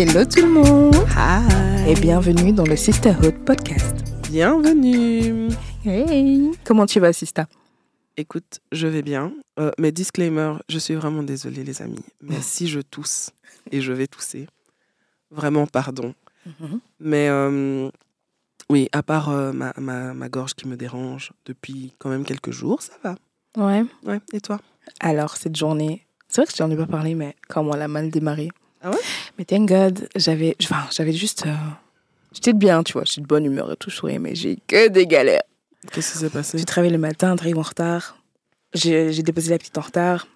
Hello tout le monde Hi et bienvenue dans le Sisterhood Podcast. Bienvenue Hey Comment tu vas, Sista? Écoute, je vais bien. Euh, mais disclaimer, je suis vraiment désolée les amis. Mais si je tousse, et je vais tousser, vraiment pardon. Mais euh, oui, à part euh, ma, ma, ma gorge qui me dérange depuis quand même quelques jours, ça va. Ouais. Ouais, et toi? Alors, cette journée, c'est vrai que je t'en ai pas parlé, mais comment elle a mal démarré. Ah ouais? Mais thank God, j'avais enfin, j'avais juste... euh, J'étais bien, tu vois, j'étais de bonne humeur et tout, je souriais, mais j'ai que des galères. Qu'est-ce qui s'est passé? Tu travailles le matin, tu arrives en retard. J'ai j'ai déposé la petite en retard.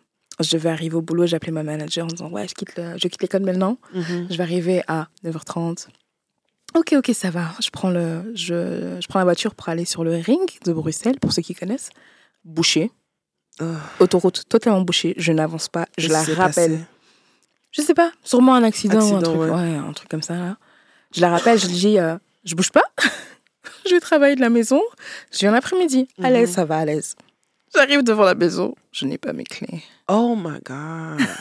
Je devais arriver au boulot, j'ai appelé ma manager en disant Ouais, je quitte le- je quitte l'école maintenant. Mhm. Je vais arriver à 9h30. Ok, ok, ça va. Je prends, le, je, je prends la voiture pour aller sur le ring de Bruxelles, pour ceux qui connaissent. Bouché. Ah, Autoroute totalement bouchée. Je n'avance pas. Je qu'est-ce la rappelle. passé? Je sais pas. Sûrement un accident, ou un truc. ouais. Ouais. un truc comme ça. Là. Je la rappelle. Je lui dis euh, Je bouge pas. je vais travailler de la maison. Je viens l'après-midi. À Mhm. l'aise, ça va, à l'aise. J'arrive devant la maison. Je n'ai pas mes clés. Oh my god.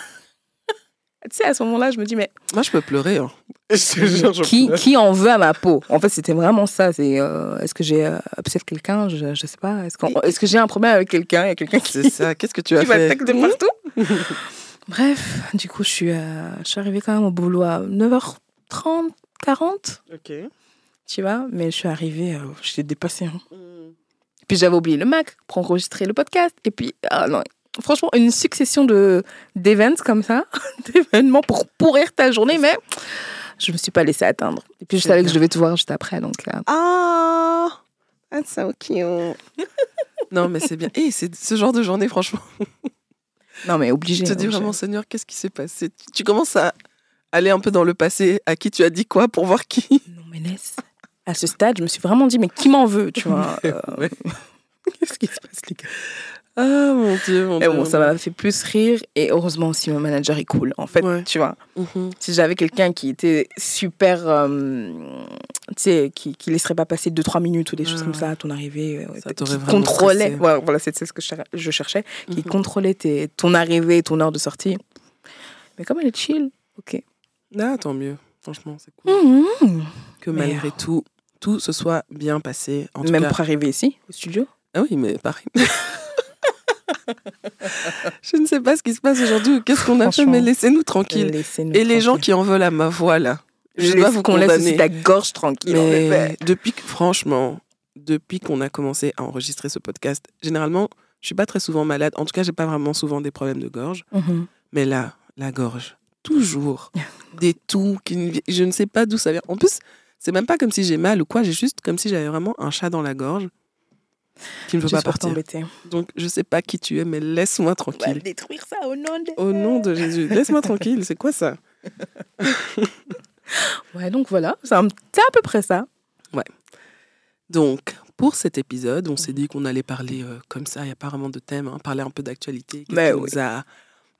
Tu sais, à ce moment-là, je me dis Mais Moi, je peux pleurer. Hein. Je te jure, je qui, pleure. qui en veut à ma peau? En fait, c'était vraiment ça. C'est euh, est-ce que j'ai euh, upset quelqu'un? Je, je sais pas. Est-ce, qu'on- est-ce que j'ai un problème avec quelqu'un? Il y a quelqu'un qui, C'est ça. Qu'est-ce que tu as qui fait tacler partout? Bref, du coup, je suis, euh, je suis arrivée quand même au boulot à 9h30, 40, Ok. tu vois. Mais je suis arrivée, euh, j'étais dépassée. hein. Puis j'avais oublié le Mac pour enregistrer le podcast. Et puis, ah non, franchement, une succession de, d'événements comme ça, d'événements pour pourrir ta journée, mais je me suis pas laissée atteindre. Et puis je savais que je devais te voir juste après, donc euh, Ah, that's so cute. non, mais c'est bien. Et c'est ce genre de journée, franchement. Non mais obligé. Tu te dis obligé. vraiment, Seigneur, qu'est-ce qui s'est passé? Tu, commences à aller un peu dans le passé. À qui tu as dit quoi pour voir qui? Non mais laisse. À ce stade, je me suis vraiment dit, mais qui m'en veut, tu vois? Euh, Ouais. Qu'est-ce qui se passe, les gars? Ah, mon Dieu, mon Dieu. bon, ça m'a fait plus rire. Et heureusement aussi, mon manager est cool. En fait, Ouais. tu vois, Mhm. si j'avais quelqu'un qui était super, euh, tu sais, qui, qui laisserait pas passer 2-3 minutes ou des choses comme ça à ton arrivée, euh, Ça qui contrôlait, ouais, voilà, c'est ce que je cher- je cherchais, qui Mhm. contrôlait tes- ton arrivée et ton heure de sortie. Mais comme elle est chill, ok. Ah, tant mieux. Franchement, c'est cool. Mhm. Que Mais, malgré tout, tout se soit bien passé. En tout Même cas. pour arriver ici, au studio. Ah oui, mais pareil. Je ne sais pas ce qui se passe aujourd'hui ou qu'est-ce qu'on a fait, mais laissez-nous tranquilles. Et les gens qui en veulent à ma voix, là, je dois vous qu'on laisse aussi ta gorge tranquille. en effet. Mais depuis que, franchement, depuis qu'on a commencé à enregistrer ce podcast, généralement, je suis pas très souvent malade. En tout cas, j'ai pas vraiment souvent des problèmes de gorge. Mhm. Mais là, la gorge, toujours des toux qui je ne sais pas d'où ça vient. En plus, c'est même pas comme si j'ai mal ou quoi. J'ai juste comme si j'avais vraiment un chat dans la gorge qui ne veut pas partir. t'embêter. Donc, je sais pas qui tu es, mais laisse-moi On va tranquille. détruire ça au nom de... Au nom de Jésus, laisse-moi tranquille. C'est quoi ça? Ouais, donc voilà, c'est à peu près ça. Donc, pour cet épisode, on s'est dit qu'on allait parler euh, comme ça, il n'y a pas vraiment de thème, hein, parler un peu d'actualité, qu'est-ce Mais qui oui. nous a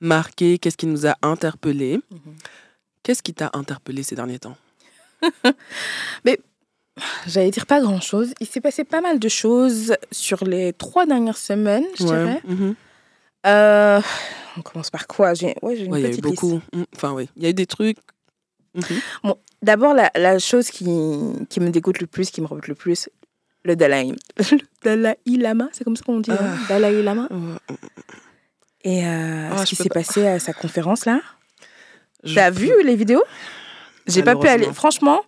marqué, qu'est-ce qui nous a interpellé. Mhm. Qu'est-ce qui t'a interpellé ces derniers temps? J'allais dire pas grand-chose. Il s'est passé pas mal de choses sur les trois dernières semaines, je dirais. mhm. Euh, on commence par quoi? J'ai ouais, une Ouais, il y a eu petite liste. beaucoup. Mm, Enfin, oui, il y a eu des trucs. Mhm. D'abord, la, la chose qui, qui me dégoûte le plus, qui me rebute le plus, le Dalai, le Dalai Lama, c'est comme ça qu'on dit, Ah. hein, Dalai Lama. Et euh, Ah, ce qui s'est pas. passé à sa conférence là. T'as peux- vu les vidéos? J'ai pas pu aller. Franchement.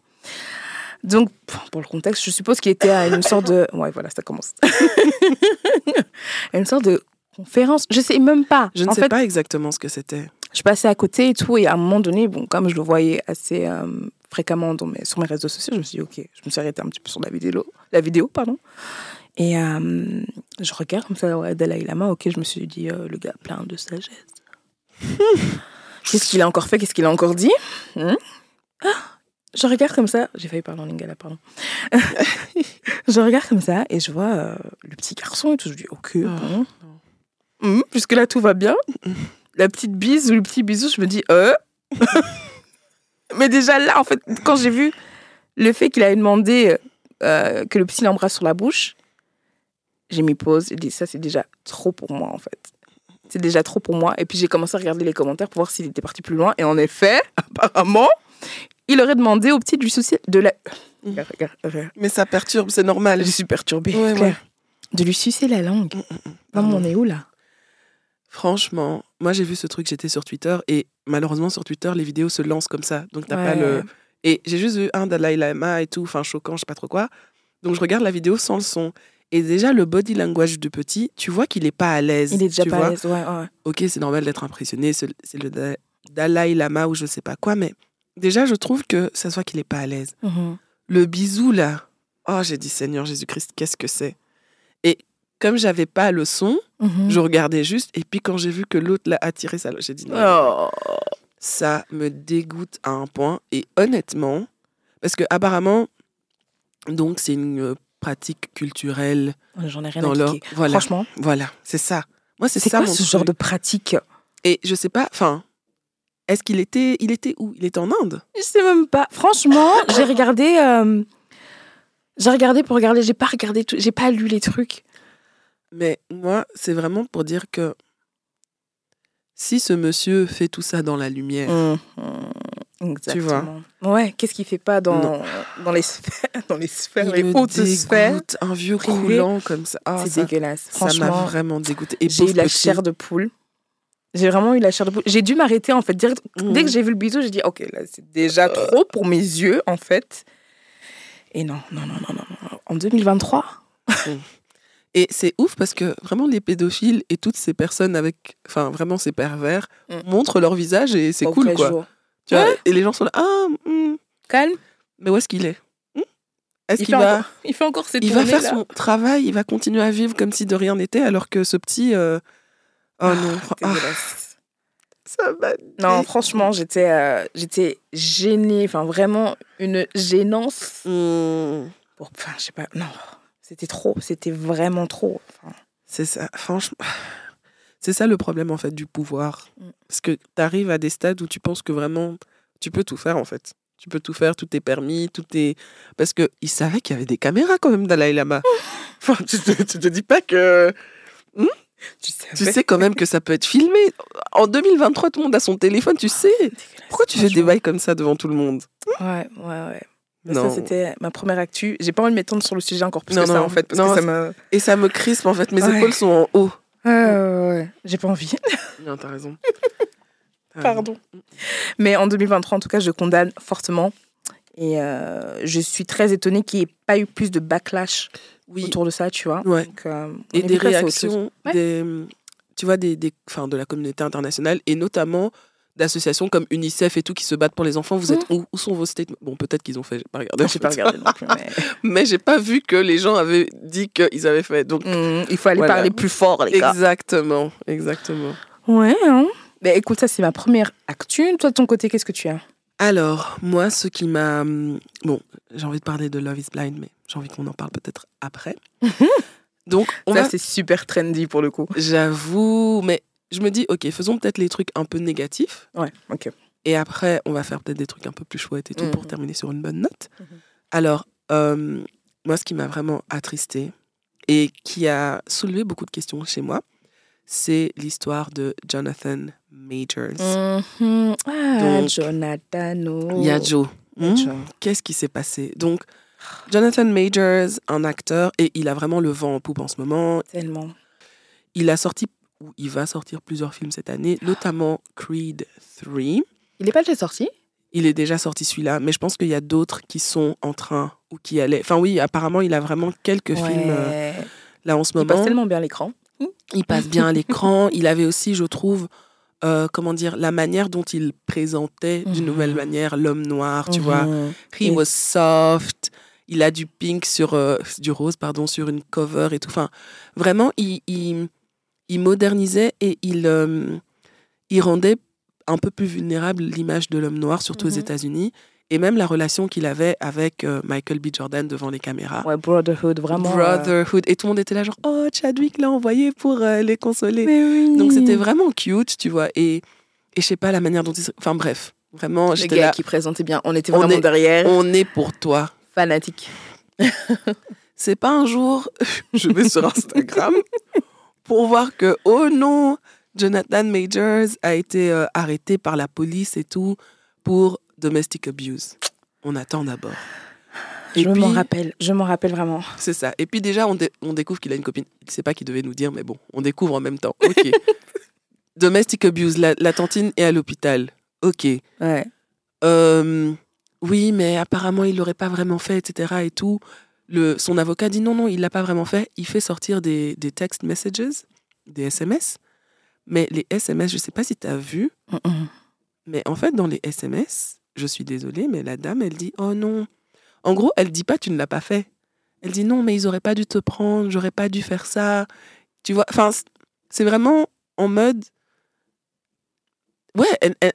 Donc, pour le contexte, je suppose qu'il était à une sorte de. Ouais, voilà, ça commence. une sorte de conférence. Je sais même pas. Je ne en sais fait, pas exactement ce que c'était. je passais à côté et tout. Et à un moment donné, bon, comme je le voyais assez euh, fréquemment dans mes, sur mes réseaux sociaux, je me suis dit, OK, je me suis arrêtée un petit peu sur la vidéo. La vidéo pardon. Et euh, je regarde comme ça, ouais, Dalai Lama, OK, je me suis dit, euh, le gars plein de sagesse. Qu'est-ce qu'il a encore fait? Qu'est-ce qu'il a encore dit? Hmm? Ah, Je regarde comme ça. J'ai failli parler en lingala, pardon. je regarde comme ça et je vois euh, le petit garçon et tout. Je dis, ok, Oh, bon. Hmm, Jusque-là, tout va bien. La petite bise ou le petit bisou, je me dis, euh. Mais déjà là, en fait, quand j'ai vu le fait qu'il avait demandé euh, que le petit l'embrasse sur la bouche, j'ai mis pause et dit, ça, c'est déjà trop pour moi, en fait. C'est déjà trop pour moi. Et puis j'ai commencé à regarder les commentaires pour voir s'il était parti plus loin. Et en effet, apparemment, il aurait demandé au petit du souci de la. Mm. Mais ça perturbe, c'est normal. Je suis perturbée. Ouais, ouais. De lui sucer la langue. Maman, on est où là? Franchement, moi j'ai vu ce truc, j'étais sur Twitter et malheureusement sur Twitter les vidéos se lancent comme ça. Donc t'as pas le. Et j'ai juste vu un Dalai Lama et tout, enfin choquant, je sais pas trop quoi. Donc je regarde la vidéo sans le son. Et déjà le body language du petit, tu vois qu'il est pas à l'aise. Il est déjà tu pas vois. à l'aise. Ouais, ouais. Ok, c'est normal d'être impressionné, c'est le Da- Dalai Lama ou je sais pas quoi, mais déjà je trouve que ça se voit qu'il est pas à l'aise. Mhm. Le bisou là, oh j'ai dit Seigneur Jésus-Christ, qu'est-ce que c'est? Et comme j'avais pas le son, Mhm. je regardais juste, et puis quand j'ai vu que l'autre l'a attiré, ça, j'ai dit non. Oh. Ça me dégoûte à un point. Et honnêtement, parce que apparemment, donc c'est une euh, pratique culturelle J'en ai rien dans leur. Voilà, Franchement, voilà, c'est ça. Moi, c'est c'est ça quoi mon ce genre de pratique? Et je sais pas, enfin, est-ce qu'il était, il était où? Il était en Inde? Je sais même pas. Franchement, j'ai regardé. euh, J'ai regardé pour regarder. J'ai pas regardé. J'ai pas lu les trucs. Mais moi, c'est vraiment pour dire que si ce monsieur fait tout ça dans la lumière, Mhm. Exactement. vois. Ouais. Qu'est-ce qu'il fait pas dans Non. dans les sphères, dans les sphères, il les hautes sphères? un vieux croulant comme ça. Ah, C'est dégueulasse. ça m'a vraiment dégoûté. J'ai eu la chair de poule. J'ai vraiment eu la chair de poule. J'ai dû m'arrêter en fait. Direct- Mhm. Dès que j'ai vu le bisou, j'ai dit ok là c'est déjà trop pour mes yeux en fait. Et non non non non non. En 2023. Et c'est ouf parce que vraiment les pédophiles et toutes ces personnes avec, enfin vraiment ces pervers Mm. montrent leur visage et c'est cool quoi. jour. Tu vois, Ouais. et les gens sont là, ah, hmm, Calme. mais où est-ce qu'il est, Hmm? Est-ce Il qu'il va, encore, il fait encore ses il va faire là. son travail, il va continuer à vivre comme si de rien n'était alors que ce petit, euh, oh non, Ah, ah, dégueulasse. ça Non, franchement, j'étais euh, j'étais gênée. Enfin, vraiment une gênance. Hmm, Pour, enfin, je sais pas. Non, c'était trop. C'était vraiment trop. Enfin, C'est ça, franchement. C'est ça le problème en fait du pouvoir. Mm. Parce que tu arrives à des stades où tu penses que vraiment tu peux tout faire en fait. Tu peux tout faire, tout est permis, tout est. Parce qu'il savait qu'il y avait des caméras quand même Dalai Lama. enfin, tu te, tu te dis pas que. Tu sais, Tu sais quand même que ça peut être filmé. En 2023, tout le monde a son téléphone, tu sais. Pourquoi tu fais des bails comme ça devant tout le monde? Ouais, ouais, ouais. Mais. Ça, c'était ma première actu. J'ai pas envie de m'étendre sur le sujet encore plus Non, que ça, non. en fait, parce Non, que ça me. Et ça me crispe en fait. Mes Ouais. épaules sont en haut. Ouais, ouais, ouais. J'ai pas envie. Non, t'as raison. T'as raison. Pardon. Mais en 2023, en tout cas, je condamne fortement. Et euh, je suis très étonnée qu'il n'y ait pas eu plus de backlash Oui. autour de ça, tu vois. Ouais. Donc, euh, et des réactions Ouais. des, tu vois, des, des, enfin, de la communauté internationale et notamment d'associations comme UNICEF et tout qui se battent pour les enfants. Vous êtes où? Où sont vos statements? Bon, peut-être qu'ils ont fait, j'ai pas regardé. J'ai pas regardé non plus. Mais... Mais j'ai pas vu que les gens avaient dit qu'ils avaient fait. Donc, Hmm, il faut aller Voilà. parler plus fort, les gars. exactement, exactement. Ouais, hein. Mais écoute, ça, c'est ma première actu. Toi, de ton côté, qu'est-ce que tu as? Alors, moi, ce qui m'a. hum, Bon, j'ai envie de parler de Love is Blind, mais j'ai envie qu'on en parle peut-être après. Donc, on Ça, va c'est super trendy pour le coup. J'avoue, mais je me dis, ok, faisons peut-être les trucs un peu négatifs. Ouais, ok. Et après, on va faire peut-être des trucs un peu plus chouettes et tout pour Mhm. terminer sur une bonne note. Mhm. Alors, euh, moi, ce qui m'a vraiment attristée et qui a soulevé beaucoup de questions chez moi, c'est l'histoire de Jonathan Majors. Mhm. Ah, Donc, Jonathan. oh. Il y a Joe. Il Hmm? Joe. Qu'est-ce qui s'est passé? Donc, Jonathan Majors, un acteur, et il a vraiment le vent en poupe en ce moment. Tellement. Il a sorti, ou il va sortir plusieurs films cette année, notamment Creed 3. Il est pas déjà sorti? Il est déjà sorti celui-là, mais je pense qu'il y a d'autres qui sont en train ou qui allaient. Enfin oui, apparemment, il a vraiment quelques films euh, là en ce Il moment. passe tellement bien l'écran. Il passe bien à l'écran. Il avait aussi, je trouve, euh, comment dire, la manière dont il présentait d'une Mhm. nouvelle manière l'homme noir, tu vois. Mhm. He was soft. Il a du pink sur euh, du rose pardon sur une cover et tout. Enfin, vraiment, il, il, il modernisait et il euh, il rendait un peu plus vulnérable l'image de l'homme noir, surtout aux Mhm. États-Unis, et même la relation qu'il avait avec euh, Michael B. Jordan devant les caméras. Ouais, Brotherhood, vraiment. euh, Brotherhood. Et tout le monde était là, genre, oh, Chadwick l'a envoyé pour euh, les consoler. Mais oui. Donc c'était vraiment cute, tu vois. Et, et je sais pas la manière dont il. se- Enfin bref, vraiment, j'étais là. qui présentait bien. On était On vraiment est- derrière. On est pour toi. Fanatique. C'est pas un jour, je vais sur Instagram pour voir que, oh non, Jonathan Majors a été arrêté par la police et tout pour domestic abuse. On attend d'abord. Je m'en rappelle, je m'en rappelle vraiment. C'est ça. Et puis déjà, on, on découvre qu'il a une copine. Il ne sait pas qu'il devait nous dire, mais bon, on découvre en même temps. Ok. domestic abuse, la, la, tantine est à l'hôpital. Ok. Ouais. Euh, oui, mais apparemment, il l'aurait pas vraiment fait, etc. Et tout. Le, son avocat dit non, non, il l'a pas vraiment fait. Il fait sortir des, des text messages, des SMS. Mais les SMS, je sais pas si tu as vu, mais en fait, dans les SMS, je suis désolée, mais la dame, elle dit oh non. En gros, elle dit pas tu ne l'as pas fait. Elle dit non, mais ils auraient pas dû te prendre, j'aurais pas dû faire ça. Tu vois, enfin, c'est vraiment en mode. Ouais,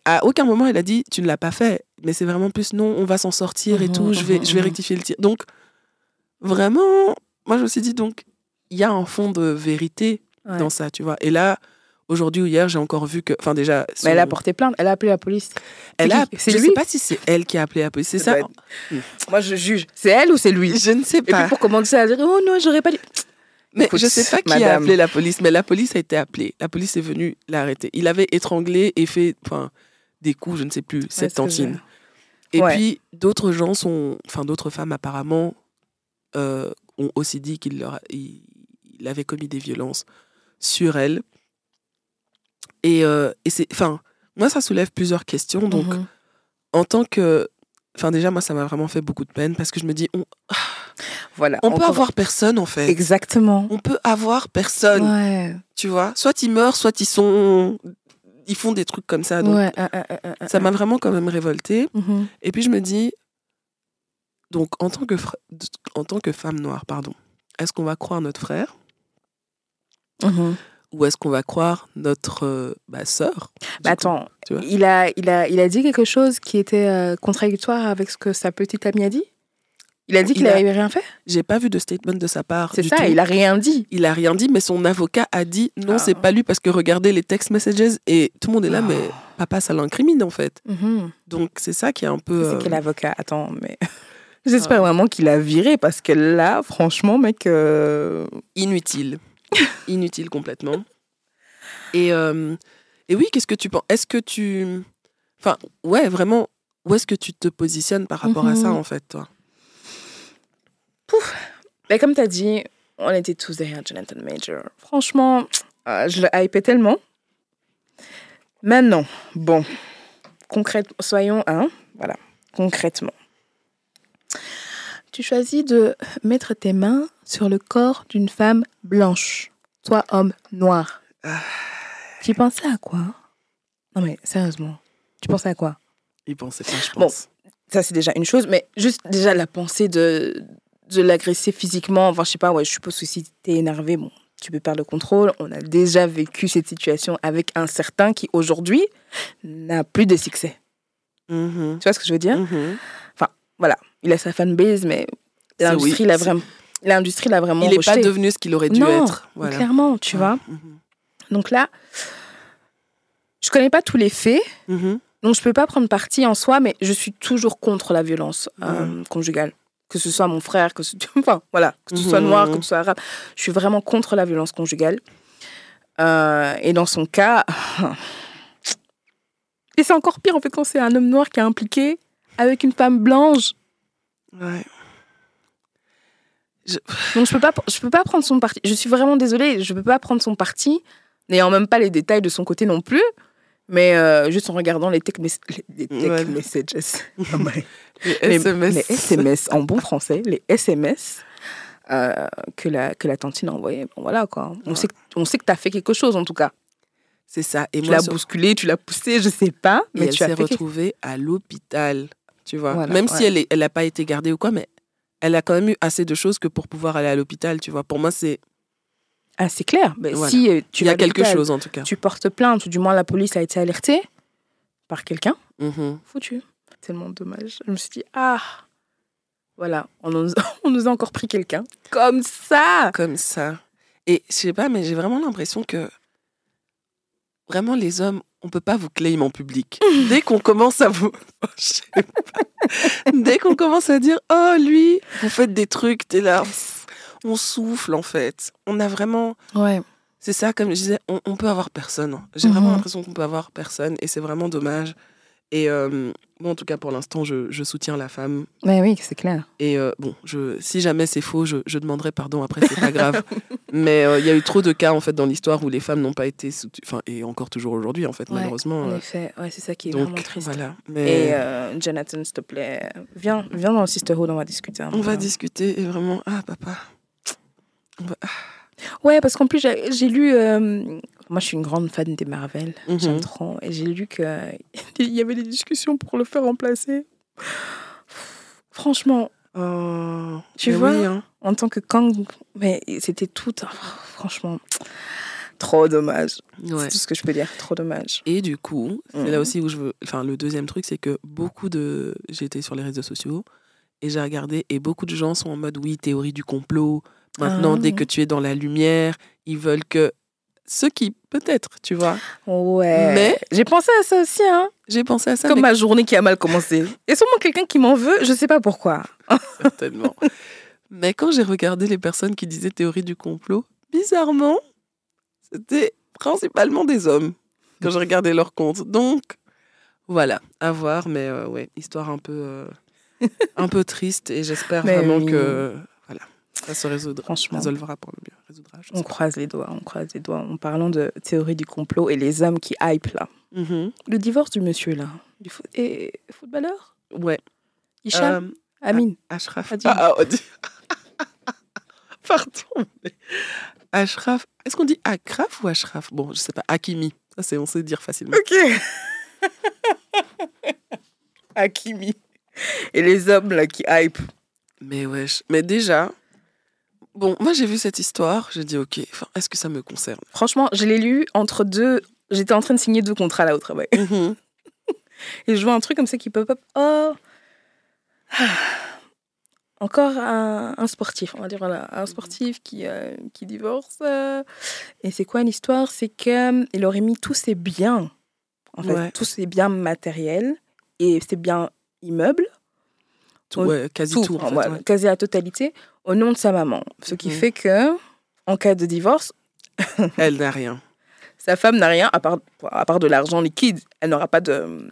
à aucun moment elle a dit tu ne l'as pas fait, mais c'est vraiment plus non, on va s'en sortir et mmh tout, je vais, je vais mmh rectifier le tir. Donc, vraiment, moi je me suis dit donc, il y a un fond de vérité dans ça, tu vois. Et là, aujourd'hui ou hier, j'ai encore vu que. Enfin, déjà. Mais elle a porté plainte, elle a appelé la police. Elle a, je ne sais pas si c'est elle qui a appelé la police, c'est ça Moi, je juge. C'est elle ou c'est lui Je ne sais pas. Et puis pour commencer à dire Oh non, j'aurais pas dit. Mais je ne sais pas qui a appelé la police, mais la police a été appelée. La police est venue l'arrêter. Il avait étranglé et fait enfin, des coups, je ne sais plus, cette tantine. Et puis, d'autres gens sont. Enfin, d'autres femmes, apparemment, euh, ont aussi dit qu'il leur il, avait commis des violences sur elle. Et, euh, et c'est. Enfin, moi, ça soulève plusieurs questions. Donc, mhm. en tant que. Enfin, déjà, moi, ça m'a vraiment fait beaucoup de peine parce que je me dis. On, voilà, on peut avoir personne, en fait. Exactement. On peut avoir personne. Tu vois? Soit ils meurent, soit ils sont. Ils font des trucs comme ça. Donc, ouais, ça m'a vraiment quand même révoltée. Mhm. Et puis, je me dis. Donc, en tant que, en tant que femme noire, pardon, est-ce qu'on va croire notre frère? Mhm ou est-ce qu'on va croire notre euh, bah, sœur bah, Attends, il, a, il, a, il a dit quelque chose qui était euh, contradictoire avec ce que sa petite amie a dit? Il a dit qu'il n'avait rien fait? J'ai pas vu de statement de sa part. C'est ça, il a rien dit. Il a rien dit, mais son avocat a dit non, c'est ah. pas lui parce que regardez les text messages et tout le monde est là, mais ah. papa, ça l'incrimine en fait. Mhm. Donc c'est ça qui est un peu. C'est euh, quel avocat? Attends, mais. J'espère vraiment qu'il a viré parce que là, franchement, mec. Inutile. Inutile complètement. Et, euh, et oui, qu'est-ce que tu penses Est-ce que tu. Enfin, ouais, vraiment, où est-ce que tu te positionnes par rapport à ça, mhm. en fait, toi? Pouf. Mais comme tu as dit, on était tous derrière Jonathan Major. Franchement, euh, je le hypais tellement. Maintenant, bon, concrètement, soyons un, voilà, concrètement. Tu choisis de mettre tes mains sur le corps d'une femme blanche, toi homme noir. Ah. Tu pensais à quoi? Non mais sérieusement, tu pensais à quoi? Il pensait pas, je pense. Bon, ça c'est déjà une chose, mais juste déjà la pensée de, de l'agresser physiquement, enfin je sais pas, ouais, je suppose que si t'es énervé, bon, tu peux perdre le contrôle. On a déjà vécu cette situation avec un certain qui aujourd'hui n'a plus de succès. Mm-hmm. Tu vois ce que je veux dire? Mm-hmm. Enfin, voilà, il a sa fanbase, mais l'industrie l'a vraiment. L'industrie l'a vraiment. Il n'est pas devenu ce qu'il aurait dû être. Voilà. Clairement, tu vois. Mm-hmm. Donc là, je connais pas tous les faits, donc je peux pas prendre parti en soi, mais je suis toujours contre la violence euh, conjugale. Que ce soit mon frère, que ce, enfin, voilà, que ce soit noir, que ce soit arabe, je suis vraiment contre la violence conjugale. Euh, et dans son cas, et c'est encore pire en fait quand c'est un homme noir qui est impliqué avec une femme blanche. Ouais. Donc je peux pas, je peux pas prendre son parti. Je suis vraiment désolée, je peux pas prendre son parti, n'ayant même pas les détails de son côté non plus, mais euh, juste en regardant les tech, les, tech messages, les, SMS. les, SMS en bon français, les SMS euh, que la que la tantine a envoyé. Bon voilà quoi. On sait que, on sait que t'as fait quelque chose en tout cas. C'est ça. Et tu l'as bousculé, tu l'as poussé, je sais pas. Mais tu elle s'est retrouvée à l'hôpital, tu vois. même si elle n'a elle pas été gardée ou quoi, mais elle a quand même eu assez de choses que pour pouvoir aller à l'hôpital, tu vois. Pour moi, c'est. Ah, c'est clair. Mais Si euh, tu Il y a quelque chose, en tout cas. Tu portes plainte, ou du moins la police a été alertée par quelqu'un. Mm-hmm. Foutu. Tellement dommage. Je me suis dit, ah, voilà, on nous, on nous a encore pris quelqu'un. Comme ça Comme ça. Et je sais pas, mais j'ai vraiment l'impression que vraiment les hommes, on peut pas vous claim en public. Dès qu'on commence à vous, dès qu'on commence à dire oh lui, vous faites des trucs, t'es là, on souffle en fait. On a vraiment. Ouais. C'est ça, comme je disais, on, peut avoir personne. J'ai vraiment mhm. l'impression qu'on peut avoir personne et c'est vraiment dommage. Et euh, bon, en tout cas, pour l'instant, je, je soutiens la femme. Mais oui, c'est clair. Et euh, bon, je, si jamais c'est faux, je, je demanderai pardon après, c'est pas grave. Mais euh, il y a eu trop de cas en fait dans l'histoire où les femmes n'ont pas été soutenues. Enfin, et encore toujours aujourd'hui en fait, Ouais, malheureusement. En euh, effet, ouais, c'est ça qui est donc vraiment triste. voilà. Et Mais Jonathan, s'il te plaît, viens, viens dans le Sisterhood, on va discuter. un on va discuter et vraiment. Ah, papa. On va- ah, Ouais, parce qu'en plus, j'ai j'ai lu. euh, moi, je suis une grande fan des Marvel. mhm. J'aime trop. Et j'ai lu qu'il y avait des discussions pour le faire remplacer. Franchement, Oh, Tu vois oui, hein. en tant que Kang, mais c'était tout. oh, franchement, trop dommage. Ouais. C'est tout ce que je peux dire. Trop dommage. Et du coup, c'est Mhm. là aussi où je veux. Enfin, le deuxième truc, c'est que beaucoup de. J'étais sur les réseaux sociaux et j'ai regardé et beaucoup de gens sont en mode oui, théorie du complot. Maintenant, Ah. dès que tu es dans la lumière, ils veulent que. Ceux qui, peut-être, tu vois. Ouais. Mais- j'ai pensé à ça aussi, hein. J'ai pensé à ça, Comme mais ma journée qui a mal commencé. Et sûrement quelqu'un qui m'en veut, je sais pas pourquoi. certainement. mais quand j'ai regardé les personnes qui disaient théorie du complot, bizarrement, c'était principalement des hommes quand j'ai regardé leur compte. Donc, voilà, à voir. Mais euh, ouais, histoire un peu, euh, un peu triste et j'espère vraiment oui. que ça se résoudra, Franchement. résolvera pour le mieux. Résoudra, On croise les doigts, on croise les doigts. En parlant de théorie du complot et les hommes qui hype là. Mhm. Le divorce du monsieur là. Du et footballeur? Ouais. Hicham Euh, Amine? Ashraf. Ah, Adil. Pardon. mais Ashraf. Est-ce qu'on dit Akraf ou Ashraf? Bon, je sais pas. Hakimi. Ça, c'est on sait dire facilement. Ok. Hakimi. Et les hommes là qui hype. Mais wesh. Mais déjà, bon, moi j'ai vu cette histoire. J'ai dit, ok, enfin, est-ce que ça me concerne? Franchement, je l'ai lu entre deux. J'étais en train de signer deux contrats là au travail. Mhm. Et je vois un truc comme ça qui pop up. Oh Ah. Encore un, un sportif, on va dire voilà, un sportif qui, euh, qui divorce. euh. Et c'est quoi l'histoire? C'est qu'il aurait mis tous ses biens, en fait, Ouais. tous ses biens matériels et ses biens immeubles, Tout, ouais, quasi tout. en fait, ouais, ouais. quasi à totalité, au nom de sa maman. Ce qui Mhm. fait que, en cas de divorce, Elle n'a rien. sa femme n'a rien à part, à part de l'argent liquide. Elle n'aura pas de.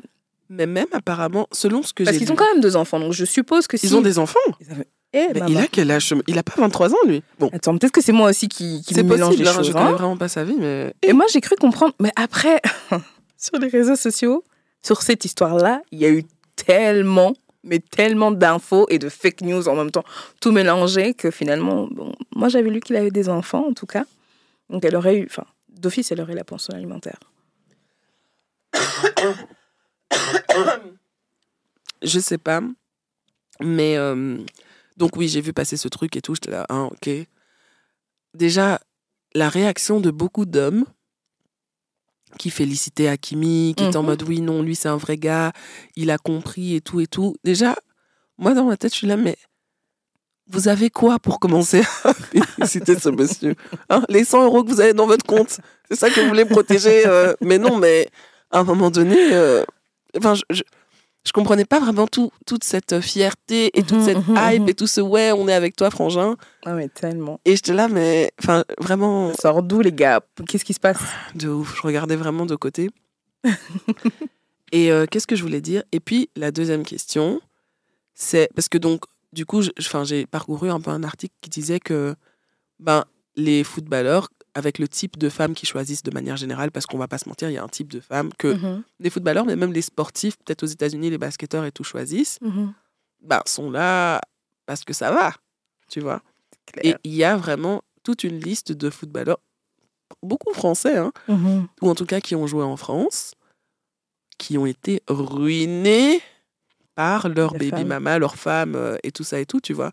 Mais même apparemment, selon ce que Parce j'ai qu'ils lu, ont quand même deux enfants, donc je suppose que si. ils ont des enfants. Ils avaient- Eh, Mais il a quel âge Il a pas 23 ans, lui. Bon, Attends, peut-être que c'est moi aussi qui, qui mélange les hein, choses. je hein. connais vraiment pas sa vie, mais. Et moi, j'ai cru comprendre. Mais après, sur les réseaux sociaux, sur cette histoire-là, il y a eu tellement, mais tellement d'infos et de fake news en même temps, tout mélangé, que finalement, moi, j'avais lu qu'il avait des enfants, en tout cas. Donc, elle aurait eu, enfin, d'office, elle aurait la pension alimentaire. Je sais pas. Mais euh, donc oui, j'ai vu passer ce truc et tout. J'étais là, hein, ok. Déjà, la réaction de beaucoup d'hommes qui félicitaient Hakimi, qui étaient en Mhm. mode oui, non, lui c'est un vrai gars, il a compris et tout et tout. Déjà, moi dans ma tête, je suis là, mais vous avez quoi pour commencer à féliciter ce monsieur Hein, Les 100 euros que vous avez dans votre compte, c'est ça que vous voulez protéger euh, Mais non, mais à un moment donné, euh, enfin, je, je, je comprenais pas vraiment tout, toute cette fierté et toute Mhm, cette mhm, hype mhm. et tout ce ouais, on est avec toi, frangin. Ah, mais tellement. Et j'étais là, mais enfin, vraiment, Ça sort d'où, les gars? Qu'est-ce qui se passe? De ouf. Je regardais vraiment de côté. et euh, qu'est-ce que je voulais dire? Et puis, la deuxième question, c'est parce que donc, du coup, j'ai parcouru un peu un article qui disait que ben, les footballeurs, avec le type de femmes qu'ils choisissent de manière générale, parce qu'on va pas se mentir, il y a un type de femmes que Mhm, les footballeurs, mais même les sportifs, peut-être aux États-Unis, les basketteurs et tout choisissent, mhm. ben, sont là parce que ça va, tu vois. Et il y a vraiment toute une liste de footballeurs, beaucoup français, hein, Mhm. ou en tout cas qui ont joué en France, qui ont été ruinés par leur Les baby femmes. mama, leur femme euh, et tout ça et tout, tu vois.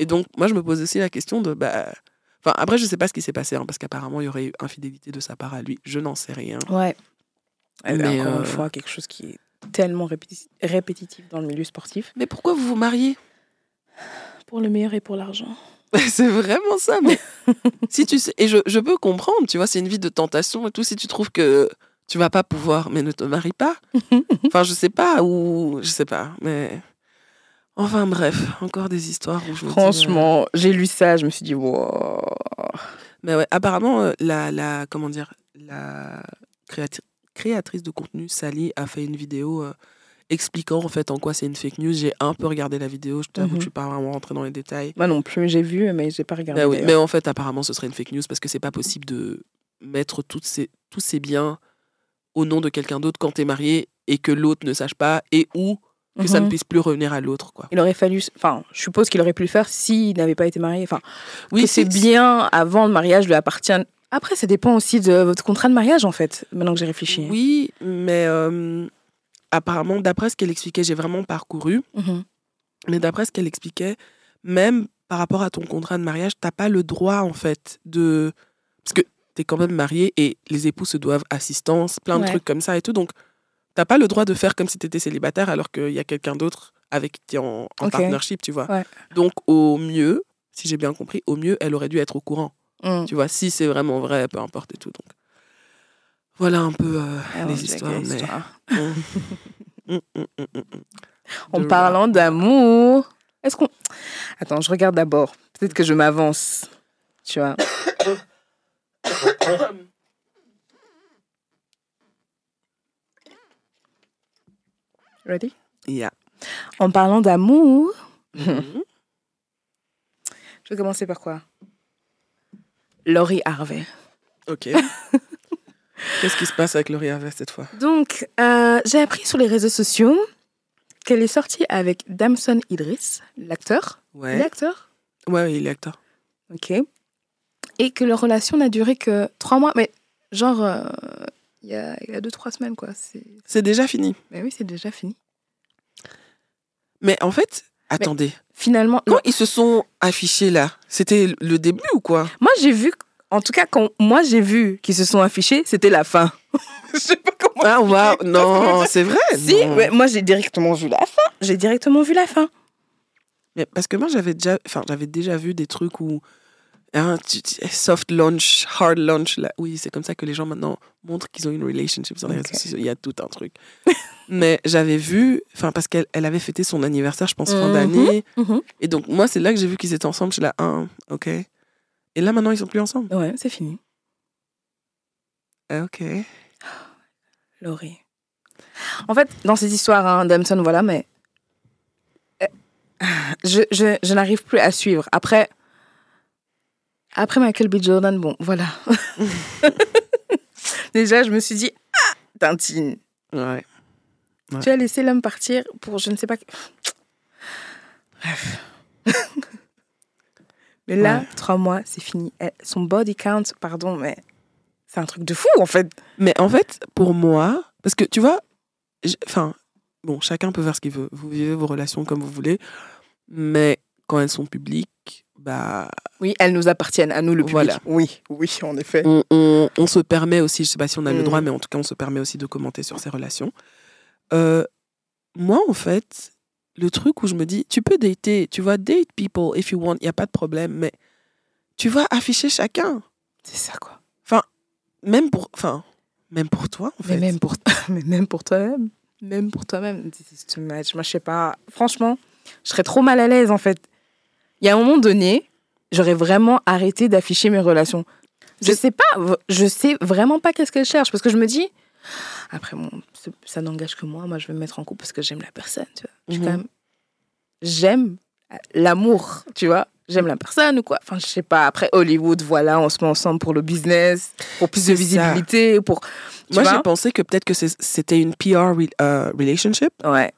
Et donc, moi, je me pose aussi la question de. Bah... Enfin, après, je sais pas ce qui s'est passé, hein, parce qu'apparemment, il y aurait eu infidélité de sa part à lui. Je n'en sais rien. Ouais. Mais, encore euh, une fois, quelque chose qui est tellement répéti- répétitif dans le milieu sportif. Mais pourquoi vous vous mariez? Pour le meilleur et pour l'argent. C'est vraiment ça. Mais si tu sais, et je, je peux comprendre, tu vois, c'est une vie de tentation et tout. Si tu trouves que tu vas pas pouvoir, mais ne te marie pas. Enfin, je sais pas, ou je sais pas, mais. Enfin, bref, encore des histoires où je me dis, euh, Franchement, j'ai lu ça, je me suis dit, wow. Mais ouais, apparemment, euh, la, la, comment dire, la créati- créatrice de contenu, Sally, a fait une vidéo euh, expliquant en fait en quoi c'est une fake news. J'ai un peu regardé la vidéo, je t'avoue Mhm. que je suis pas vraiment rentrée dans les détails. Moi non plus, j'ai vu, mais j'ai pas regardé. Bah oui, d'ailleurs. mais en fait, apparemment, ce serait une fake news parce que c'est pas possible de mettre toutes ces, tous ces biens au nom de quelqu'un d'autre quand t'es marié et que l'autre ne sache pas et ou que ça ne Mhm. puisse plus revenir à l'autre. quoi. Il aurait fallu, enfin, je suppose qu'il aurait pu le faire s'il n'avait pas été marié. Enfin, Oui, c'est biens avant le mariage lui appartiennent. Après, ça dépend aussi de votre contrat de mariage, en fait, maintenant que j'ai réfléchi. Oui, mais euh, apparemment, d'après ce qu'elle expliquait, j'ai vraiment parcouru, Mhm. mais d'après ce qu'elle expliquait, même par rapport à ton contrat de mariage, t'as pas le droit, en fait, de. Parce que t'es quand même marié et les époux se doivent assistance, plein de Ouais. trucs comme ça et tout. Donc, t'as pas le droit de faire comme si t'étais célibataire alors qu'il y a quelqu'un d'autre avec qui t'es en, en partnership, tu vois. Ouais. Donc, au mieux, si j'ai bien compris, au mieux, elle aurait dû être au courant. Mm. Tu vois, si c'est vraiment vrai, peu importe et tout. Donc, voilà un peu euh, Ah, les histoires. mais- histoire. Mm. Mm, mm, mm, mm, mm. En parlant d'amour, est-ce qu'on. Attends, je regarde d'abord. Peut-être que je m'avance. Tu vois. Ready? Yeah. En parlant d'amour, Mhm. je vais commencer par quoi? Laurie Harvey. Ok. Qu'est-ce qui se passe avec Laurie Harvey cette fois? Donc, euh, j'ai appris sur les réseaux sociaux qu'elle est sortie avec Damson Idris, l'acteur. Ouais. L'acteur Ouais, il est acteur. Ok. Et que leur relation n'a duré que trois mois. Mais genre, euh, il y, a, il y a deux, trois semaines, quoi. C'est... Déjà fini. Mais oui, c'est déjà fini. Mais en fait, attendez. Finalement, Quand ils se sont affichés là, c'était le début ou quoi? Moi j'ai vu, en tout cas, quand moi j'ai vu qu'ils se sont affichés, c'était la fin. Je sais pas comment. Ah waouh, non, c'est vrai. Si, ouais, moi j'ai directement vu la fin. J'ai directement vu la fin. Mais parce que moi j'avais déjà, enfin j'avais déjà vu des trucs où hein, tu- soft launch, hard launch. Là. Oui, c'est comme ça que les gens maintenant montrent qu'ils ont une relationship sur les Ok. réseaux sociaux. Il y a tout un truc. Mais j'avais vu, enfin parce qu'elle elle avait fêté son anniversaire, je pense fin Mhm. d'année. Mhm. Et donc moi c'est là que j'ai vu qu'ils étaient ensemble. Je suis là, ah, ok. Et là maintenant ils sont plus ensemble. Ouais, c'est fini. Ah, ok. Laurie. En fait, dans cette histoire, hein, Damson, voilà, mais euh, je, je, je n'arrive plus à suivre. Après, après Michael B. Jordan, bon, voilà. Déjà, je me suis dit, ah, Tintine, Ouais. Ouais. tu as laissé l'homme partir pour je ne sais pas. Bref. mais là, Ouais. trois mois, c'est fini. Son body count, pardon, mais c'est un truc de fou, en fait. Mais en fait, pour moi, parce que tu vois, enfin, bon, chacun peut faire ce qu'il veut. Vous vivez vos relations comme vous voulez, mais quand elles sont publiques, bah, Oui, elles nous appartiennent, à nous, le public. Voilà. Oui, oui, en effet. on, on- on se permet aussi, je sais pas si on a le Mm. droit, mais en tout cas, on se permet aussi de commenter sur ces relations. Euh, moi, en fait, le truc où je me dis, tu peux dater, tu vois, date people if you want, il n'y a pas de problème, mais tu vas afficher chacun. C'est ça, quoi. Même pour, enfin, même pour toi, en fait. Mais même pour, mais même pour toi-même. Même pour toi-même. Moi, je sais pas. Franchement, je serais trop mal à l'aise, en fait. Il y a un moment donné, j'aurais vraiment arrêté d'afficher mes relations. Je sais pas. Je sais vraiment pas qu'est-ce qu'elle cherche. Parce que je me dis, après, bon, ça n'engage que moi. Moi, je vais me mettre en couple parce que j'aime la personne, tu vois. Mhm. même. J'aime l'amour, tu vois. J'aime la personne ou quoi. Enfin, je sais pas. Après, Hollywood, voilà, on se met ensemble pour le business, pour plus de ça. visibilité, pour. tu Moi, j'ai pensé que peut-être que c'était une PR re- euh, relationship, Ouais.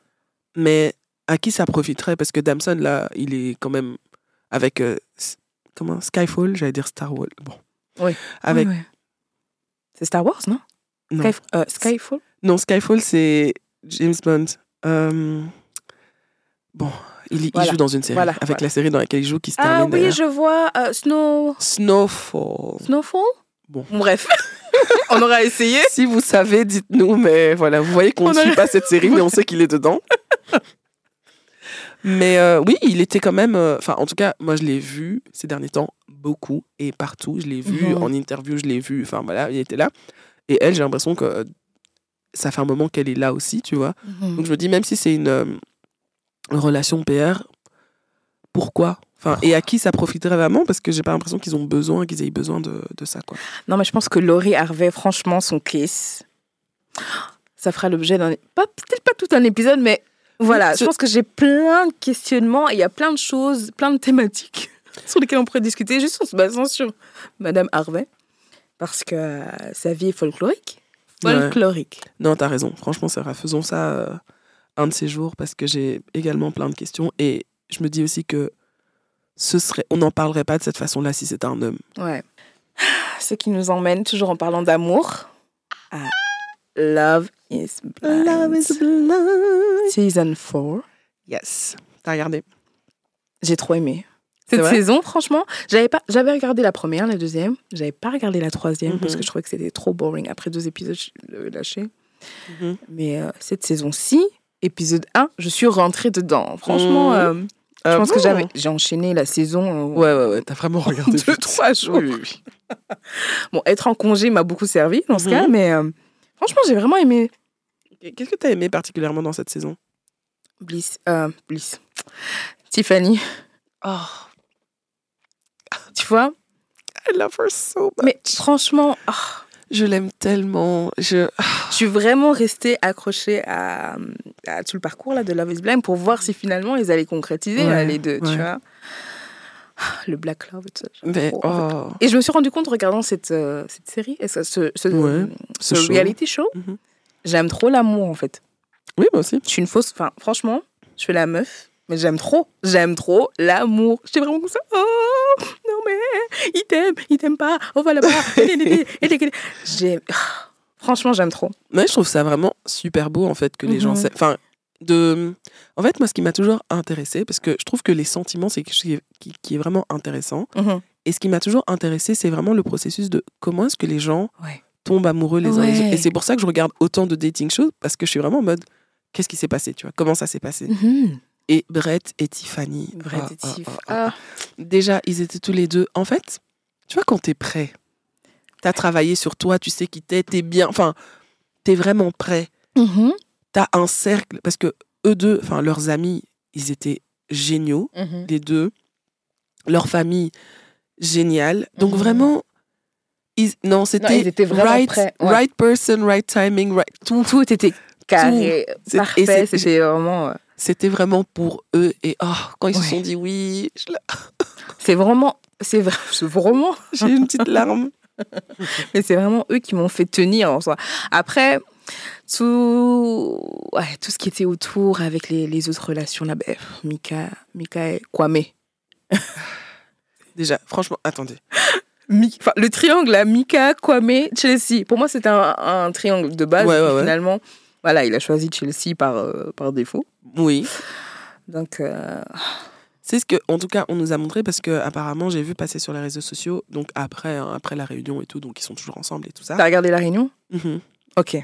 mais à qui ça profiterait? Parce que Damson, là, il est quand même avec. euh, comment Skyfall J'allais dire Star Wars. Bon. Oui. Avec. C'est Star Wars, non, Non. Skyf- euh, Skyfall? Non, Skyfall, c'est James Bond. Euh, Bon, il, joue dans une série. Voilà, avec voilà. la série dans laquelle il joue qui se Ah termine. oui, d'ailleurs. je vois Snow... Snowfall. Snowfall? Bon. Bref, on aura essayé. Si vous savez, dites-nous, mais voilà, vous voyez qu'on On ne a- suit pas cette série, mais on sait qu'il est dedans. mais euh, oui, il était quand même. euh, Enfin, en tout cas, moi, je l'ai vu ces derniers temps beaucoup et partout. Je l'ai vu Mhm. en interview, je l'ai vu. Enfin, voilà, il était là. Et elle, j'ai l'impression que ça fait un moment qu'elle est là aussi, tu vois. Donc, je me dis, même si c'est une, euh, une relation PR, pourquoi? Enfin, et à qui ça profiterait vraiment? Parce que j'ai pas l'impression qu'ils ont besoin, qu'ils aient besoin de, de ça, quoi. Non, mais je pense que Laurie Harvey, franchement, son case, Ça fera l'objet d'un. Peut-être pas tout un épisode, mais voilà. Je pense que j'ai plein de questionnements et il y a plein de choses, plein de thématiques sur lesquelles on pourrait discuter, juste en se basant sur Madame Harvey. Parce que euh, sa vie est folklorique. Ouais. Folklorique. Non, t'as raison. Franchement, Sarah, faisons ça euh, un de ces jours parce que j'ai également plein de questions et je me dis aussi que ce serait, on n'en parlerait pas de cette façon-là si c'était un homme. Ouais. Ce qui nous emmène, toujours en parlant d'amour, à Love is Blind. blind. Season 4. Yes. T'as regardé J'ai trop aimé. Cette saison, franchement, j'avais pas, j'avais regardé la première, la deuxième, j'avais pas regardé la troisième parce Mhm. que je trouvais que c'était trop boring. Après deux épisodes, je lâché. Mhm. Mais euh, cette saison-ci, épisode 1, je suis rentrée dedans. Franchement, Mhm. euh, je Ah pense que j'avais, j'ai enchaîné la saison. en Ouais, ouais, ouais. T'as vraiment regardé. deux, trois jours. Oui, oui, oui. Bon, être en congé m'a beaucoup servi dans ce cas, mais euh, franchement, j'ai vraiment aimé Qu'est-ce que t'as aimé particulièrement dans cette saison? Bliss. euh, Bliss. Tiffany, Oh, tu vois? I love her so much. Mais franchement, ah, Je l'aime tellement. Je... je suis vraiment restée accrochée à, à tout le parcours là, de Love is Blind pour voir si finalement ils allaient concrétiser Ouais, les deux, tu vois? Le Black Love, Mais, oh. Et je me suis rendu compte regardant cette, euh, cette série, ce, ce, ce- Ouais, ce ce show. reality show, Mhm. j'aime trop l'amour en fait. Oui, moi aussi. Je suis une fausse. Enfin, franchement, je fais la meuf, mais j'aime trop. J'aime trop l'amour. J'étais vraiment comme ça. Oh, non, mais il t'aime, il t'aime pas. On va là-bas. Franchement, j'aime trop. Mais je trouve ça vraiment super beau en fait que les gens Mhm. Enfin, de. En fait, moi, ce qui m'a toujours intéressé, parce que je trouve que les sentiments, c'est quelque chose qui est, qui- qui est vraiment intéressant. Et ce qui m'a toujours intéressé, c'est vraiment le processus de comment est-ce que les gens Ouais. tombent amoureux les uns les autres. Et c'est pour ça que je regarde autant de dating shows, parce que je suis vraiment en mode qu'est-ce qui s'est passé, tu vois? Comment ça s'est passé? Et Brett et Tiffany. Brett ah, et ah, Tiff. ah. Ah. Déjà, ils étaient tous les deux. En fait, tu vois, quand t'es prêt, t'as travaillé sur toi, tu sais qui t'es, t'es bien, enfin, t'es vraiment prêt. Mhm. T'as un cercle, parce que eux deux, enfin, leurs amis, ils étaient géniaux, Mhm. les deux. Leur famille, géniale. Donc Mhm. vraiment, ils, non, c'était right, ouais. right person, right timing, right, tout. Tout était carré, parfait. C'était vraiment. euh, C'était vraiment pour eux. Et oh, quand ils se sont dit oui, je C'est vraiment. C'est vrai- c'est vraiment. j'ai une petite larme. Mais c'est vraiment eux qui m'ont fait tenir en soi. Après, tout, ouais, tout ce qui était autour avec les, les autres relations là, ben, Mika, Mika et Kwame. Déjà, franchement, attendez. Mi- enfin, le triangle là, Mika, Kwame, Chelsea. Pour moi, c'était un, un triangle de base. Ouais, ouais. Finalement, voilà, il a choisi Chelsea par, euh, par défaut. Oui. Donc, euh, C'est ce que, en tout cas, on nous a montré parce que apparemment, j'ai vu passer sur les réseaux sociaux, donc après, hein, après la réunion et tout, donc ils sont toujours ensemble et tout ça. t'as regardé la réunion? Mhm. Ok.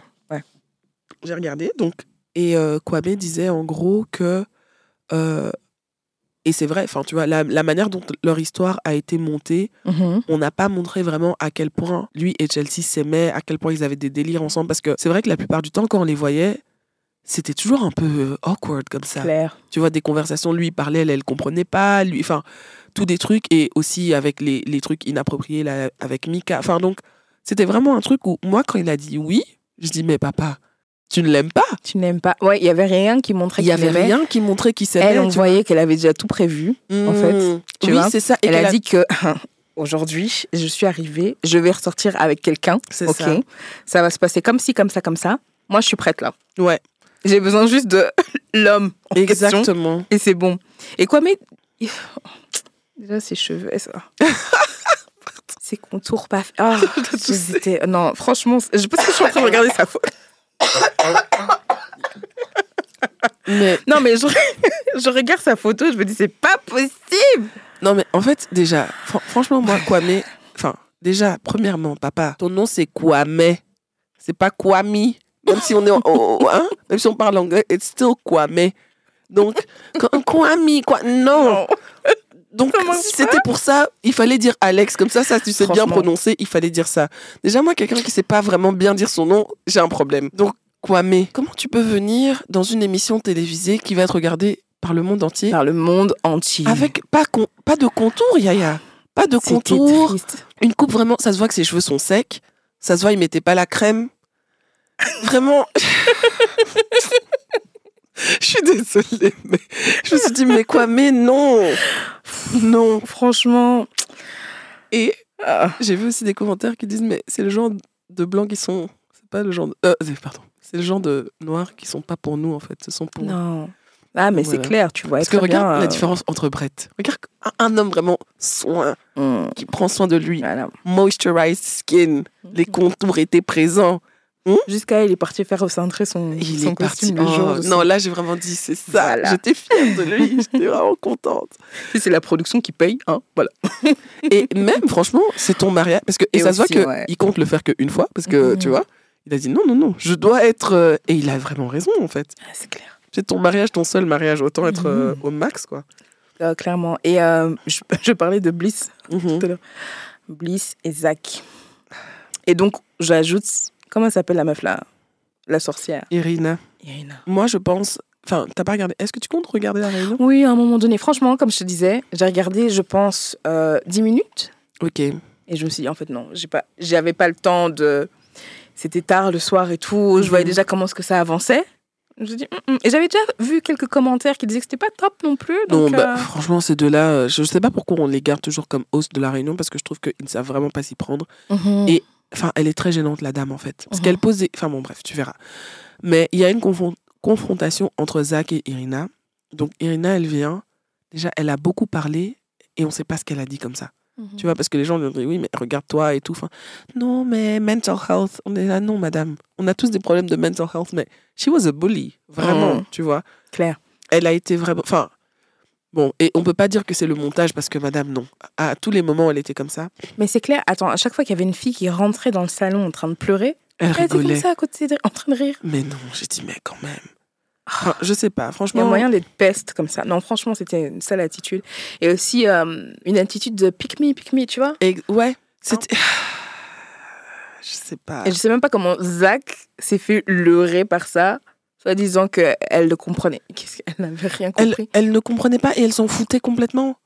J'ai regardé, donc, et euh, Kwame disait en gros que, euh, et c'est vrai, enfin, tu vois, la, la manière dont leur histoire a été montée, Mhm. on n'a pas montré vraiment à quel point lui et Chelsea s'aimaient, à quel point ils avaient des délires ensemble, parce que c'est vrai que la plupart du temps, quand on les voyait, c'était toujours un peu euh, awkward comme ça. Claire. tu vois, des conversations, lui il parlait, elle, elle comprenait pas, lui, enfin, tous des trucs, et aussi avec les, les trucs inappropriés là, avec Mika. Enfin, donc, c'était vraiment un truc où, moi, quand il a dit oui, je dis, mais papa, tu ne l'aimes pas? Tu n'aimes pas. Ouais, il y avait rien qui montrait Il y qu'il avait rien qui montrait qu'il s'aimait. Elle, on voyait qu'elle avait déjà tout prévu. en fait, Mmh. tu oui, vois. c'est ça. Et Elle a dit que aujourd'hui, je suis arrivée, je vais ressortir avec quelqu'un. C'est ça. Ça va se passer comme ci, comme ça, comme ça. Moi, je suis prête là. Ouais, J'ai besoin juste de l'homme question exactement. et c'est bon. Et quoi, mais déjà ses cheveux, ça. Ses contours pas. Ah, j'hésitais. Non, franchement, je pense que je suis en train de regarder sa photo. Mais, Non, mais je, je regarde sa photo, je me dis c'est pas possible. non, mais en fait, déjà, fran- franchement, moi, Kwame, enfin, déjà, premièrement, papa, ton nom c'est Kwame. C'est pas Kwame. Même si on est en- en- en- hein, même si on parle anglais, it's still Kwame. Donc, Kwame, quoi, non. Donc, c'était pour ça, il fallait dire Alex. Comme ça, ça, tu sais bien prononcer, il fallait dire ça. Déjà, moi, quelqu'un qui sait pas vraiment bien dire son nom, j'ai un problème. Donc, Kwame, comment tu peux venir dans une émission télévisée qui va être regardée par le monde entier Par le monde entier. avec pas, con- pas de contour, Yaya Pas de contour. triste. Une coupe vraiment, ça se voit que ses cheveux sont secs. Ça se voit, il mettait pas la crème. Vraiment. Je suis désolée, mais je me suis dit, mais quoi, mais non Non. Franchement. Et ah. j'ai vu aussi des commentaires qui disent, mais c'est le genre de blancs qui sont. C'est pas le genre de. euh, pardon. C'est le genre de noirs qui sont pas pour nous, en fait. Ce sont pour. Non. Ah, mais c'est clair, tu vois. Parce que regarde bien, la euh, différence entre Brett. Regarde un, homme vraiment soin, hum, qui prend soin de lui. Voilà. Moisturized skin. Les contours étaient présents. Jusqu'à il est parti faire recentrer son, Il son est parti. costume le Oh, jour. non, là, j'ai vraiment dit, c'est ça. Voilà. J'étais fière de lui. J'étais vraiment contente. c'est la production qui paye, hein. Voilà. Et même, franchement, c'est ton mariage. Parce que, et, Et ça se voit qu'il ouais. compte le faire qu'une fois. Parce que, Mhm. tu vois, il a dit non, non, non, je dois être. euh, Et il a vraiment raison, en fait. Ah, c'est clair. C'est ton mariage, ton seul mariage. Autant être euh, Mhm. au max, quoi. Euh, clairement. Et euh, je, je parlais de Bliss. Mhm. Bliss et Zach. Et donc, j'ajoute. Comment s'appelle la meuf là? La sorcière. Irina, Irina. moi, je pense. Enfin, t'as pas regardé. Est-ce que tu comptes regarder la réunion? Oui, à un moment donné, franchement, comme je te disais, j'ai regardé, je pense, euh, 10 minutes. Ok. Et je me suis dit, en fait, non, j'ai pas, j'avais pas le temps de. C'était tard le soir et tout. Je voyais Mhm. déjà comment est-ce que ça avançait. Je dit, Hum, hum. et j'avais déjà vu quelques commentaires qui disaient que c'était pas top non plus. Non, Donc, bah, euh, franchement, ces deux-là, euh, je sais pas pourquoi on les garde toujours comme host de la réunion parce que je trouve qu'ils ne savent vraiment pas s'y prendre. mhm. Et- Enfin, elle est très gênante, la dame, en fait. Parce qu'elle pose des. Enfin, bon, bref, tu verras. Mais il y a une confron- confrontation entre Zach et Irina. Donc, Irina, elle vient. Déjà, elle a beaucoup parlé et on sait pas ce qu'elle a dit comme ça. Tu vois, parce que les gens lui ont dit oui, mais regarde-toi et tout. Enfin, non, mais mental health. On est là, non, madame. On a tous des problèmes de mental health, mais she was a bully. Vraiment, Mhm. tu vois. Claire. Elle a été vraiment. Enfin, bon, et on peut pas dire que c'est le montage parce que madame, non. À tous les moments, elle était comme ça. Mais c'est clair, attends, à chaque fois qu'il y avait une fille qui rentrait dans le salon en train de pleurer, Elle elle était comme ça à côté, de- en train de rire. Mais non, j'ai dit, mais quand même. Enfin, je sais pas, Il y a franchement. moyen d'être peste comme ça. Non, franchement, c'était une sale attitude. Et aussi euh, une attitude de pick me, pick me, tu vois. Et- ouais, c'était. Je sais pas. Et je sais même pas comment Zach s'est fait leurrer par ça, soit disant qu'elle le comprenait. Qu'elle n'avait rien Elle, compris. elle ne comprenait pas et elle s'en foutait complètement.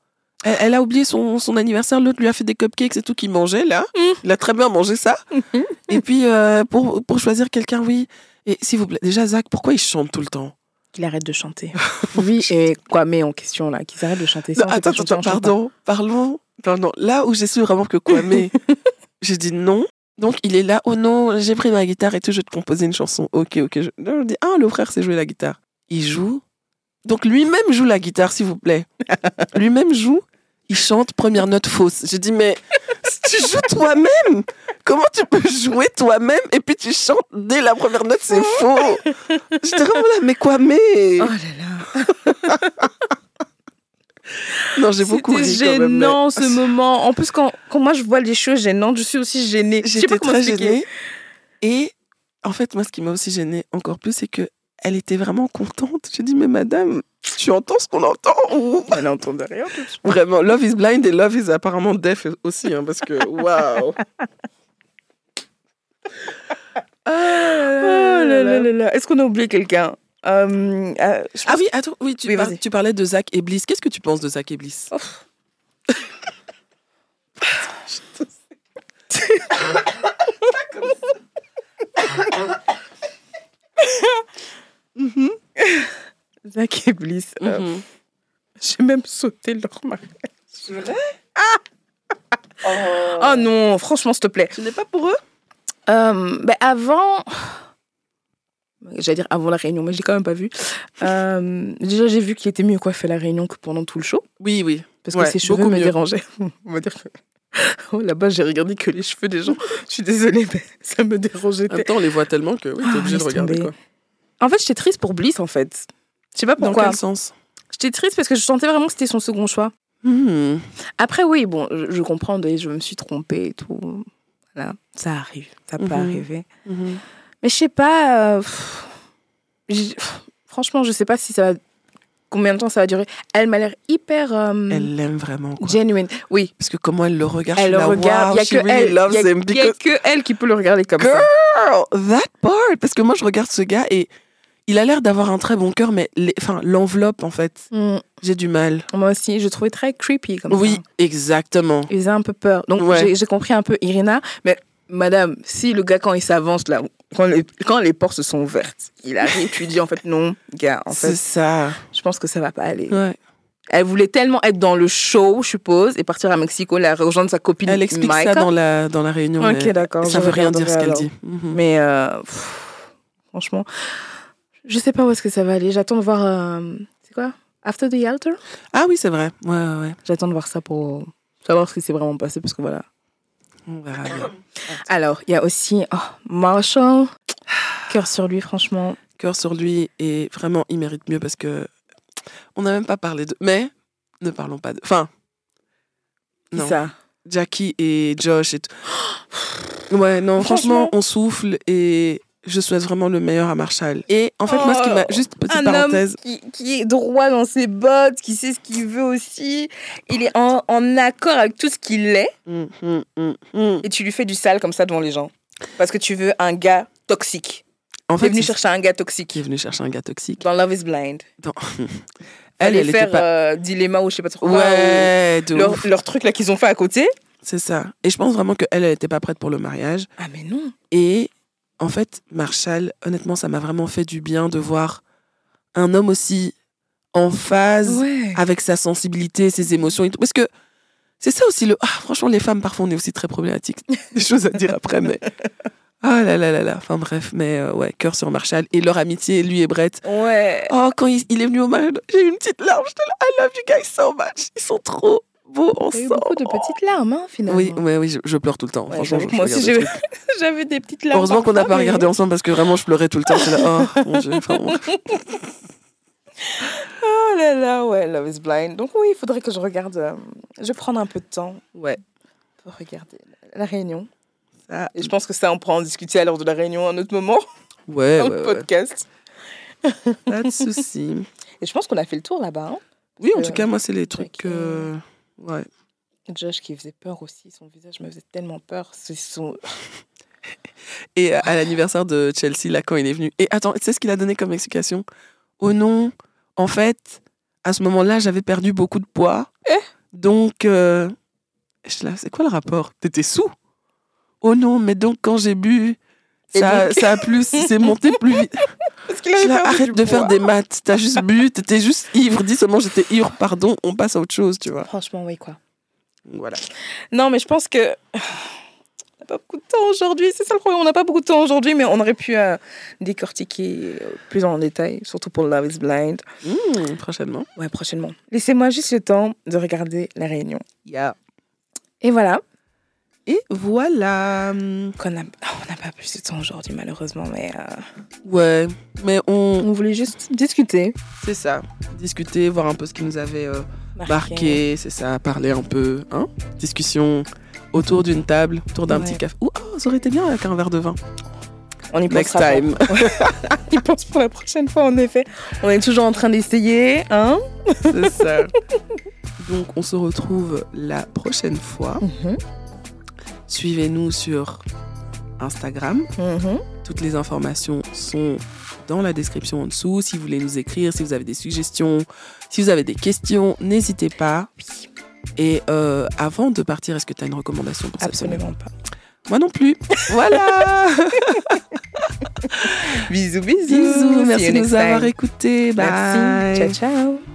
Elle, elle a oublié son, son anniversaire, l'autre lui a fait des cupcakes et tout qu'il mangeait là. Mm. Il a très bien mangé ça. et puis euh, pour, pour choisir quelqu'un, oui. Et s'il vous plaît, déjà Zach, pourquoi il chante tout le temps? Qu'il arrête de chanter. Oui, et quoi, mais en question là, qu'ils arrêtent de chanter. Non, Attends, chanter, attends, pardon, parlons. Pardon, là où j'ai su vraiment que Kwame, j'ai dit non. Donc il est là, oh non, j'ai pris ma guitare et tout, je vais te composer une chanson. Ok, ok. Je, je dis, ah, le frère sait jouer la guitare. Il joue. Donc lui-même joue la guitare, s'il vous plaît. lui-même joue. Il chante première note fausse. J'ai dit, mais tu joues toi-même. Comment tu peux jouer toi-même et puis tu chantes dès la première note, c'est faux. J'étais vraiment là, mais Kwame. pas. Oh là là. Non, j'ai beaucoup ri C'était quand même, mais- gênant ce moment. En plus, quand, quand moi je vois des choses gênantes, je suis aussi gênée. J'étais pas comment très expliquer. gênée. Et en fait, moi, ce qui m'a aussi gênée encore plus, c'est que elle était vraiment contente. J'ai dit, mais madame, tu entends ce qu'on entend ou... Elle n'entendait rien. Vraiment, Love is Blind et Love is apparemment deaf aussi, hein, parce que waouh! Oh là là là là. Est-ce qu'on a oublié quelqu'un? Euh, euh, je Ah oui, attends, oui, tu, Oui, par- vas-y. tu parlais de Zach et Bliss. Qu'est-ce que tu penses de Zach et Bliss? Zach et Bliss. euh, Mhm. J'ai même sauté leur mariage. Oh non, franchement, s'il te plaît. Tu n'es pas pour eux? Euh, ben avant. J'allais dire avant la réunion, mais je l'ai quand même pas vu. Euh, déjà, j'ai vu qu'il était mieux coiffé à la réunion que pendant tout le show. Oui, oui. Parce Ouais, que ses cheveux me mieux. dérangeaient. On va dire que. Oh, là-bas, j'ai regardé que les cheveux des gens. Je suis désolée, mais ça me dérangeait. En même temps, on les voit tellement que oui, t'es obligé de laisse regarder. Quoi. En fait, j'étais triste pour Bliss, en fait. Je sais pas Dans pourquoi. quel sens? J'étais triste parce que je sentais vraiment que c'était son second choix. Hmm. Après, oui, bon, je, je comprends, je me suis trompée et tout. Voilà, ça arrive, ça peut Mhm. arriver. Mhm. Mais je sais pas. euh, pff, j'ai- pff, franchement, je sais pas si ça va. Combien de temps ça va durer Elle m'a l'air hyper euh, Elle l'aime vraiment. Quoi. genuine. Oui, Parce que comment elle le regarde, elle le là, regarde. wow, Il y a she que really a, y a because- que elle qui peut le regarder comme ça. Girl, that part. Parce que moi, je regarde ce gars et il a l'air d'avoir un très bon cœur, mais les- enfin, l'enveloppe, en fait, Mm, j'ai du mal. moi aussi, je trouvais très creepy comme Oui, ça. exactement. Il faisait un peu peur. Donc Ouais. j'ai compris un peu Irina, mais madame, si le gars, quand il s'avance, là, quand les, quand les portes se sont ouvertes, il arrive, tu dis, en fait, non, gars, en C'est fait, ça. je pense que ça va pas aller. Ouais. Elle voulait tellement être dans le show, je suppose, et partir à Mexico, la rejoindre sa copine Elle explique ça dans la, dans la réunion. Ok, d'accord. Ça veut rien dire ce qu'elle dit. Mhm. Mais euh, pff, franchement, je sais pas où est-ce que ça va aller. J'attends de voir. euh, c'est quoi? After the Altar? Ah oui, c'est vrai. Ouais, ouais, ouais. J'attends de voir ça pour savoir ce qui s'est vraiment passé, parce que voilà. On verra bien. Alors, il y a aussi oh, Marshall. Cœur sur lui, franchement. Cœur sur lui et vraiment, il mérite mieux parce que on n'a même pas parlé de. Mais ne parlons pas de. Enfin. Non. ça? Jackie et Josh et tout. Ouais, non, franchement, Franchement. on souffle et je souhaite vraiment le meilleur à Marshall. Et en fait, moi, ce qui m'a. Oh, Juste petite un parenthèse. homme qui, qui est droit dans ses bottes, qui sait ce qu'il veut aussi. Il est en, en accord avec tout ce qu'il est. Hum, hum, hum. Et tu lui fais du sale comme ça devant les gens. Parce que tu veux un gars toxique. En fait, venu c'est- chercher un gars qui toxique. est venu chercher un gars toxique. Dans Love is Blind. Dans- Elle, Elle, faire pas. euh, Dilemma ou je sais pas trop quoi. Ouais, de leur, ouf. leur truc là qu'ils ont fait à côté. C'est ça. Et je pense vraiment qu'elle, elle n'était pas prête pour le mariage. Ah mais non. Et en fait, Marshall, honnêtement, ça m'a vraiment fait du bien de voir un homme aussi en phase Ouais. avec sa sensibilité, ses émotions et tout. Parce que c'est ça aussi le. Ah, franchement, les femmes, parfois, on est aussi très problématiques. Des choses à dire après, mais. Ah là là là là. Enfin bref, mais euh, ouais, cœur sur Marshall. Et leur amitié, lui et Brett. Ouais. Oh, quand il, il est venu au mariage, j'ai eu une petite larme. J'étais là, I love you guys so much. Ils sont trop eu ensemble. beaucoup de petites larmes hein, finalement. Oui, ouais, oui, je, je pleure tout le temps. Ouais, Franchement, je, moi aussi. J'avais des petites larmes. Heureusement qu'on n'a pas mais- regardé ensemble parce que vraiment, je pleurais tout le temps. J'étais là, oh mon dieu. vraiment. Oh là là, ouais, Love is Blind. Donc oui, il faudrait que je regarde. euh, je vais prendre un peu de temps Ouais. pour regarder la réunion. Ça, Et je pense que ça, on pourra en discuter à l'heure de la réunion à un autre moment ouais, dans ouais, le ouais. podcast. Pas de souci. Et je pense qu'on a fait le tour là-bas. hein. Oui, en Euh, tout cas, moi, c'est les trucs. euh, Ouais. Josh qui faisait peur aussi, son visage me faisait tellement peur. C'est son... Et à l'anniversaire de Chelsea, là, quand il est venu. Et attends, tu sais ce qu'il a donné comme explication? Oh non, en fait, à ce moment-là, j'avais perdu beaucoup de poids. Eh? Donc, euh... c'est quoi le rapport? T'étais sous? Oh non, mais donc quand j'ai bu, ça, donc ça a plus, c'est monté plus vite. Là, arrête de faire des maths. T'as juste bu, t'étais juste ivre. Dis seulement j'étais ivre, pardon, on passe à autre chose, tu vois. Franchement, oui, quoi. Voilà. Non, mais je pense que. On n'a pas beaucoup de temps aujourd'hui, c'est ça le problème. On n'a pas beaucoup de temps aujourd'hui, mais on aurait pu euh, décortiquer euh, plus en détail, surtout pour Love is Blind. Mmh, prochainement. Ouais, prochainement. Laissez-moi juste le temps de regarder la réunion. Yeah. Et voilà. Et voilà. Qu'on a... On n'a pas plus de temps aujourd'hui, malheureusement, mais euh, Ouais, mais on. on voulait juste discuter. C'est ça. Discuter, voir un peu ce qui nous avait euh, Marqué. marqué, c'est ça. Parler un peu, hein. Discussion autour d'une table, autour d'un Ouais. petit café. Ouh, oh, ça aurait été bien avec un verre de vin. On y Next time. pour- y pense pour la prochaine fois, en effet. On est toujours en train d'essayer, hein c'est ça. Donc, on se retrouve la prochaine fois. Mhm, Suivez-nous sur Instagram. mhm. Toutes les informations sont dans la description en dessous. Si vous voulez nous écrire, si vous avez des suggestions, si vous avez des questions, n'hésitez pas. Et euh, avant de partir, est-ce que tu as une recommandation pour cette semaine Absolument pas. Moi non plus. Voilà. Bisous, bisous. Bisous. Merci de nous avoir écoutés. Bye. Merci. Ciao, ciao.